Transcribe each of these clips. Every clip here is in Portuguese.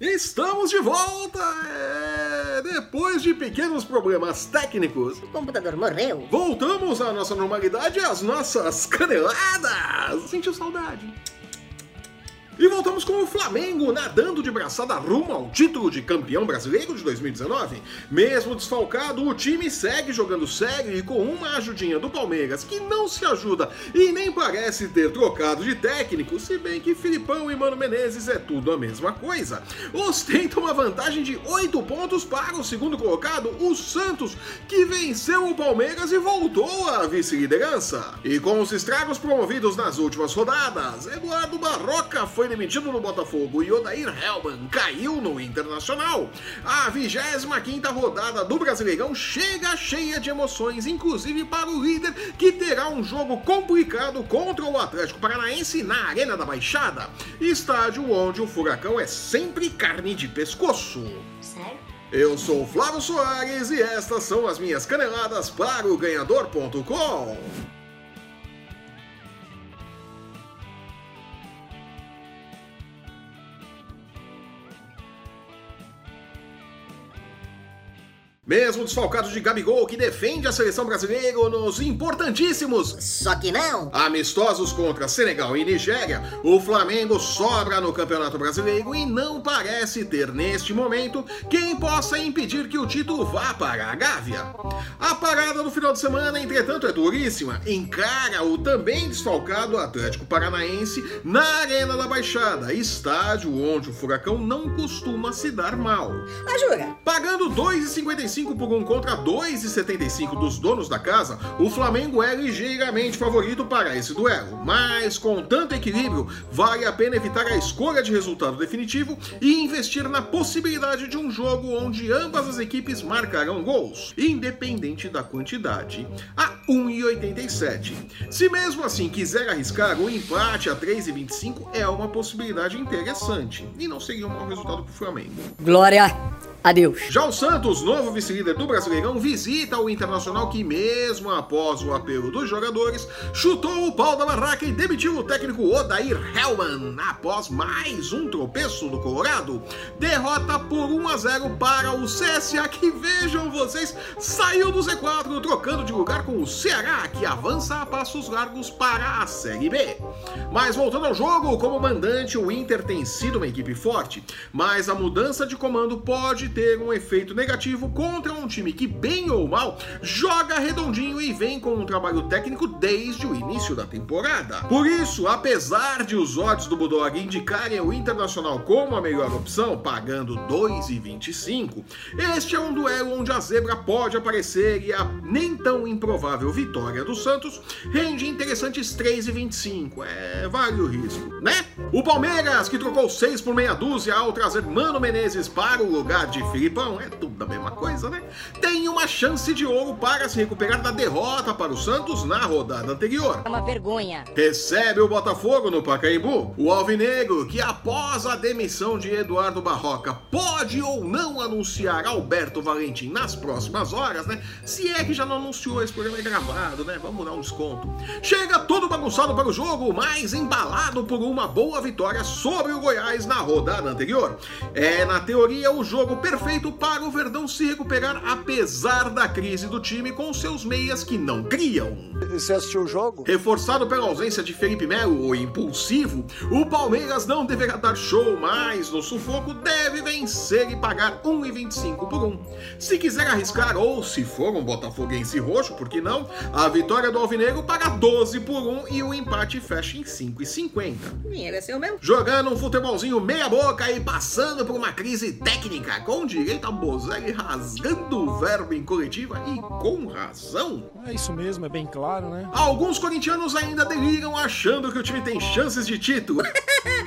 Estamos de volta! É... Depois de pequenos problemas técnicos, O computador morreu. voltamos à nossa normalidade e às nossas caneladas! Sentiu saudade? E voltamos com o Flamengo nadando de braçada rumo ao título de campeão brasileiro de 2019. Mesmo desfalcado, o time segue jogando sério e com uma ajudinha do Palmeiras, que não se ajuda e nem parece ter trocado de técnico, se bem que Filipão e Mano Menezes é tudo a mesma coisa. Ostenta uma vantagem de 8 pontos para o segundo colocado, o Santos, que venceu o Palmeiras e voltou à vice-liderança. E com os estragos promovidos nas últimas rodadas, Eduardo Barroca foi demitido no Botafogo e Odair Helman caiu no Internacional. A 25ª rodada do Brasileirão chega cheia de emoções, inclusive para o líder que terá um jogo complicado contra o Atlético Paranaense na Arena da Baixada, estádio onde o Furacão é sempre carne de pescoço. Sério? Eu sou o Flávio Soares e estas são as minhas caneladas para o ganhador.com. Mesmo desfalcado de Gabigol, que defende a seleção brasileira nos importantíssimos Só que não. Amistosos contra Senegal e Nigéria, o Flamengo sobra no Campeonato Brasileiro e não parece ter neste momento quem possa impedir que o título vá para a Gávea. A parada do final de semana, entretanto, é duríssima. Encara o também desfalcado Atlético Paranaense na Arena da Baixada, estádio onde o Furacão não costuma se dar mal. Ah, jura? Pagando 2,55 por um contra 2,75 dos donos da casa, o Flamengo é ligeiramente favorito para esse duelo. Mas com tanto equilíbrio, vale a pena evitar a escolha de resultado definitivo e investir na possibilidade de um jogo onde ambas as equipes marcarão gols, independente da quantidade, a 1,87. Se mesmo assim quiser arriscar, o empate a 3,25 é uma possibilidade interessante e não seria um mau resultado para o Flamengo. Glória a Deus. Já o Santos, novo vice-líder do Brasileirão, visita o Internacional que, mesmo após o apelo dos jogadores, chutou o pau da barraca e demitiu o técnico Odair Hellman após mais um tropeço do Colorado. Derrota por 1 a 0 para o CSA, que vejam vocês, saiu do Z4, trocando de lugar com o Ceará, que avança a passos largos para a Série B. Mas voltando ao jogo, como mandante, o Inter tem sido uma equipe forte, mas a mudança de comando pode ter um efeito negativo contra um time que, bem ou mal, joga redondinho e vem com um trabalho técnico desde o início da temporada. Por isso, apesar de os odds do Bulldog indicarem o Internacional como a melhor opção, pagando 2,25, este é um duelo onde a zebra pode aparecer e a nem tão improvável vitória do Santos rende interessantes 3,25. É, vale o risco, né? O Palmeiras, que trocou 6 por meia dúzia ao trazer Mano Menezes para o lugar de Filipão, é tudo a mesma coisa, né? Tem uma chance de ouro para se recuperar da derrota para o Santos na rodada anterior. É uma vergonha. Recebe o Botafogo no Pacaembu. O Alvinegro, que após a demissão de Eduardo Barroca, pode ou não anunciar Alberto Valentim nas próximas horas, né? Se é que já não anunciou, esse programa é gravado, né? Vamos dar um desconto. Chega todo bagunçado para o jogo, mas embalado por uma boa vitória sobre o Goiás na rodada anterior. É, na teoria, o jogo perfeito para o Verdão se recuperar, apesar da crise do time com seus meias que não criam. Você assistiu o jogo? Reforçado pela ausência de Felipe Melo, o impulsivo, o Palmeiras não deverá dar show, mas no sufoco deve vencer e pagar 1,25 por 1. Se quiser arriscar, ou se for um botafoguense roxo, por que não? A vitória do Alvinegro paga 12 por 1 e o empate fecha em 5,50. Dinheiro é seu meu. Jogando um futebolzinho meia boca e passando por uma crise técnica, com direito a Bozelli rasgando o verbo em coletiva e com razão. É isso mesmo, é bem claro, né? Alguns corintianos ainda deliram achando que o time tem chances de título.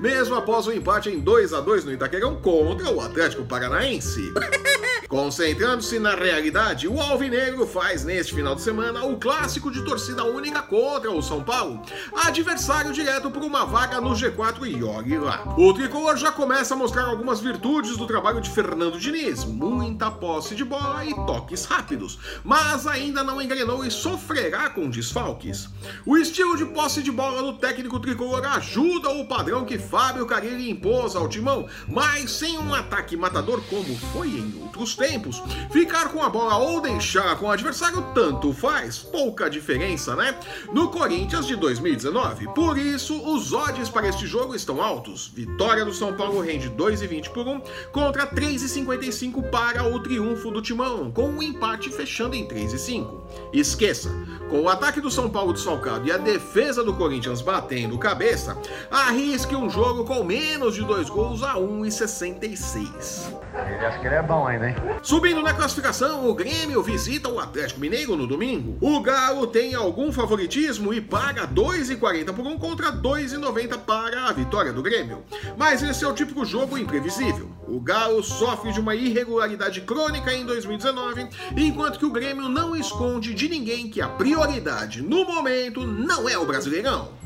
Mesmo após o empate em 2 a 2 no Itaquerão contra o Atlético Paranaense. Concentrando-se na realidade, o Alvinegro faz neste final de semana o clássico de torcida única contra o São Paulo, adversário direto por uma vaga no G4 e olhe lá. O tricolor já começa a mostrar algumas virtudes do trabalho de Fernando Diniz, muita posse de bola e toques rápidos, mas ainda não engrenou e sofrerá com desfalques. O estilo de posse de bola do técnico tricolor ajuda o padrão que Fábio Carilli impôs ao timão, mas sem um ataque matador como foi em outros tempos. Ficar com a bola ou deixar com o adversário tanto faz, pouca diferença, né? No Corinthians de 2019. Por isso, os odds para este jogo estão altos. Vitória do São Paulo rende 2,20 por 1 contra 3,55 para o triunfo do Timão, com o um empate fechando em 3,5. Esqueça, com o ataque do São Paulo desfalcado e a defesa do Corinthians batendo cabeça, arrisque um jogo com menos de dois gols a 1,66. Ele acha que ele é bom ainda, hein? Subindo na classificação, o Grêmio visita o Atlético Mineiro no domingo. O Galo tem algum favoritismo e paga 2,40 por 1 contra 2,90 para a vitória do Grêmio. Mas esse é o típico jogo imprevisível. O Galo sofre de uma irregularidade crônica em 2019, enquanto que o Grêmio não esconde de ninguém que a prioridade no momento não é o Brasileirão.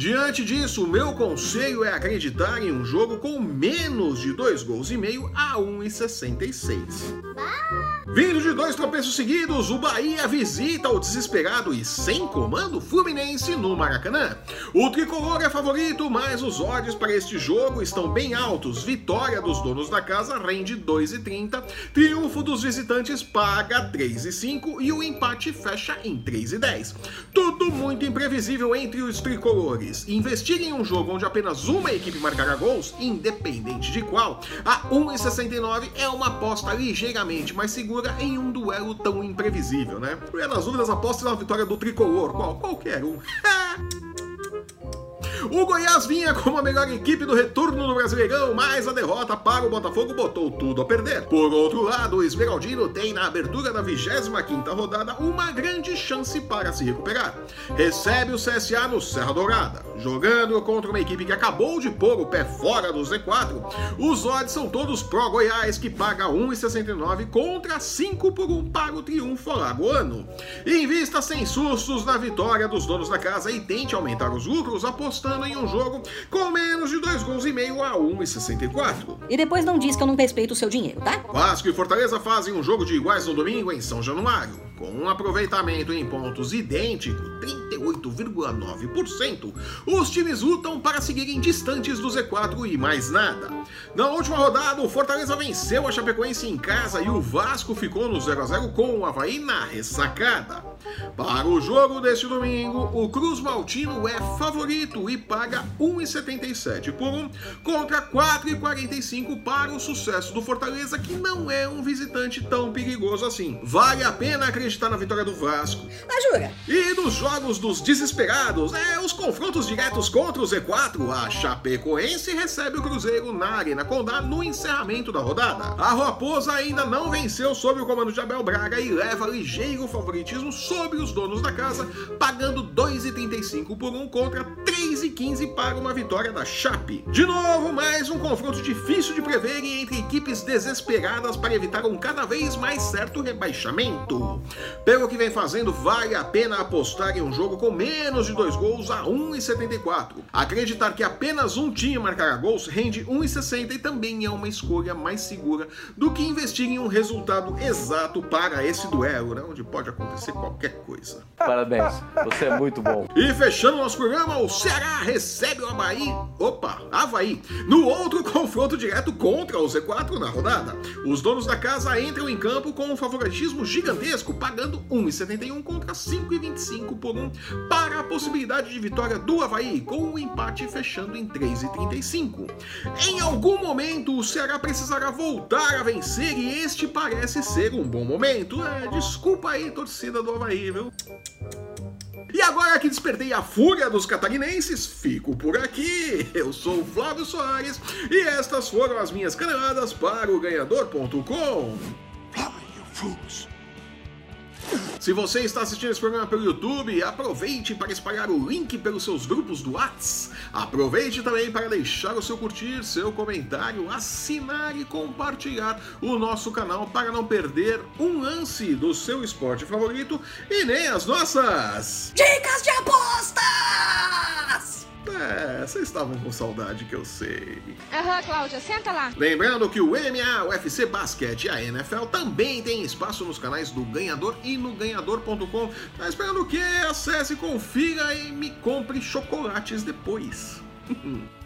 Diante disso, o meu conselho é acreditar em um jogo com menos de dois gols e meio a 1,66. Vindo de dois tropeços seguidos, o Bahia visita o desesperado e sem comando Fluminense no Maracanã. O tricolor é favorito, mas os odds para este jogo estão bem altos. Vitória dos donos da casa rende 2,30, triunfo dos visitantes paga 3,5 e o empate fecha em 3,10. Tudo muito imprevisível entre os tricolores. Investir em um jogo onde apenas uma equipe marcará gols, independente de qual, a 1,69 é uma aposta ligeiramente mais segura em um duelo tão imprevisível, né? E nas dúvidas, aposte na vitória do tricolor, qual, qualquer um. O Goiás vinha como a melhor equipe do retorno no Brasileirão, mas a derrota para o Botafogo botou tudo a perder. Por outro lado, o Esmeraldino tem na abertura da 25ª rodada uma grande chance para se recuperar. Recebe o CSA no Serra Dourada. Jogando contra uma equipe que acabou de pôr o pé fora do Z4, os odds são todos pró-Goiás, que paga 1,69 contra 5 por 1 para o triunfo alagoano. Invista sem sustos na vitória dos donos da casa e tente aumentar os lucros apostando em um jogo com menos de dois gols e meio a 1,64. E depois não diz que eu não respeito o seu dinheiro, tá? Vasco e Fortaleza fazem um jogo de iguais no domingo em São Januário, com um aproveitamento em pontos idêntico, 38,9%. Os times lutam para seguirem distantes do Z4 e mais nada. Na última rodada, o Fortaleza venceu a Chapecoense em casa e o Vasco ficou no 0 a 0 com o Havaí na ressacada. Para o jogo deste domingo, o Cruz Maltino é favorito e paga 1,77 por 1 contra 4,45 para o sucesso do Fortaleza, que não é um visitante tão perigoso assim. Vale a pena acreditar na vitória do Vasco. Ah, jura? E dos jogos dos desesperados, é os confrontos diretos contra o Z4, a Chapecoense recebe o Cruzeiro na Arena Condá no encerramento da rodada. A Raposa ainda não venceu sob o comando de Abel Braga e leva ligeiro favoritismo sobre os donos da casa, pagando 2,35 por 1 contra 3,15 para uma vitória da Chape. De novo, mais um confronto difícil de prever entre equipes desesperadas para evitar um cada vez mais certo rebaixamento. Pelo que vem fazendo, vale a pena apostar em um jogo com menos de dois gols a 1,74. Acreditar que apenas um time marcará gols rende 1,60 e também é uma escolha mais segura do que investir em um resultado exato para esse duelo, né, onde pode acontecer qualquer coisa. Parabéns, você é muito bom. E fechando nosso programa, o Ceará recebe o Havaí, opa, Havaí, no outro confronto direto contra o Z4 na rodada. Os donos da casa entram em campo com um favoritismo gigantesco, pagando 1,71 contra 5,25 por 1 para a possibilidade de vitória do Havaí, com o um empate fechando em 3,35. Em algum momento, o Ceará precisará voltar a vencer e este parece ser um bom momento. É, desculpa aí, torcida do Havaí, viu? E agora que despertei a fúria dos catarinenses, fico por aqui. Eu sou o Flávio Soares e estas foram as minhas caneladas para o ganhador.com. Se você está assistindo esse programa pelo YouTube, aproveite para espalhar o link pelos seus grupos do Whats. Aproveite também para deixar o seu curtir, seu comentário, assinar e compartilhar o nosso canal para não perder um lance do seu esporte favorito e nem as nossas Dicas de apostas! É, vocês estavam com saudade que eu sei. Aham, uhum, Cláudia, senta lá. Lembrando que o MMA, o UFC Basquete e a NFL também tem espaço nos canais do Ganhador e no ganhador.com. Tá esperando o quê? Acesse, confira e me compre chocolates depois.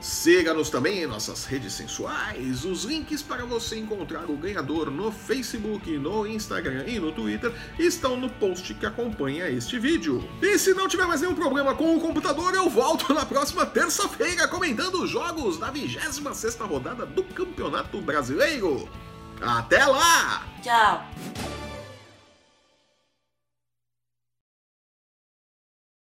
Siga-nos também em nossas redes sensuais. Os links para você encontrar o ganhador no Facebook, no Instagram e no Twitter estão no post que acompanha este vídeo. E se não tiver mais nenhum problema com o computador, eu volto na próxima terça-feira comentando os jogos da 26ª rodada do Campeonato Brasileiro. Até lá! Tchau.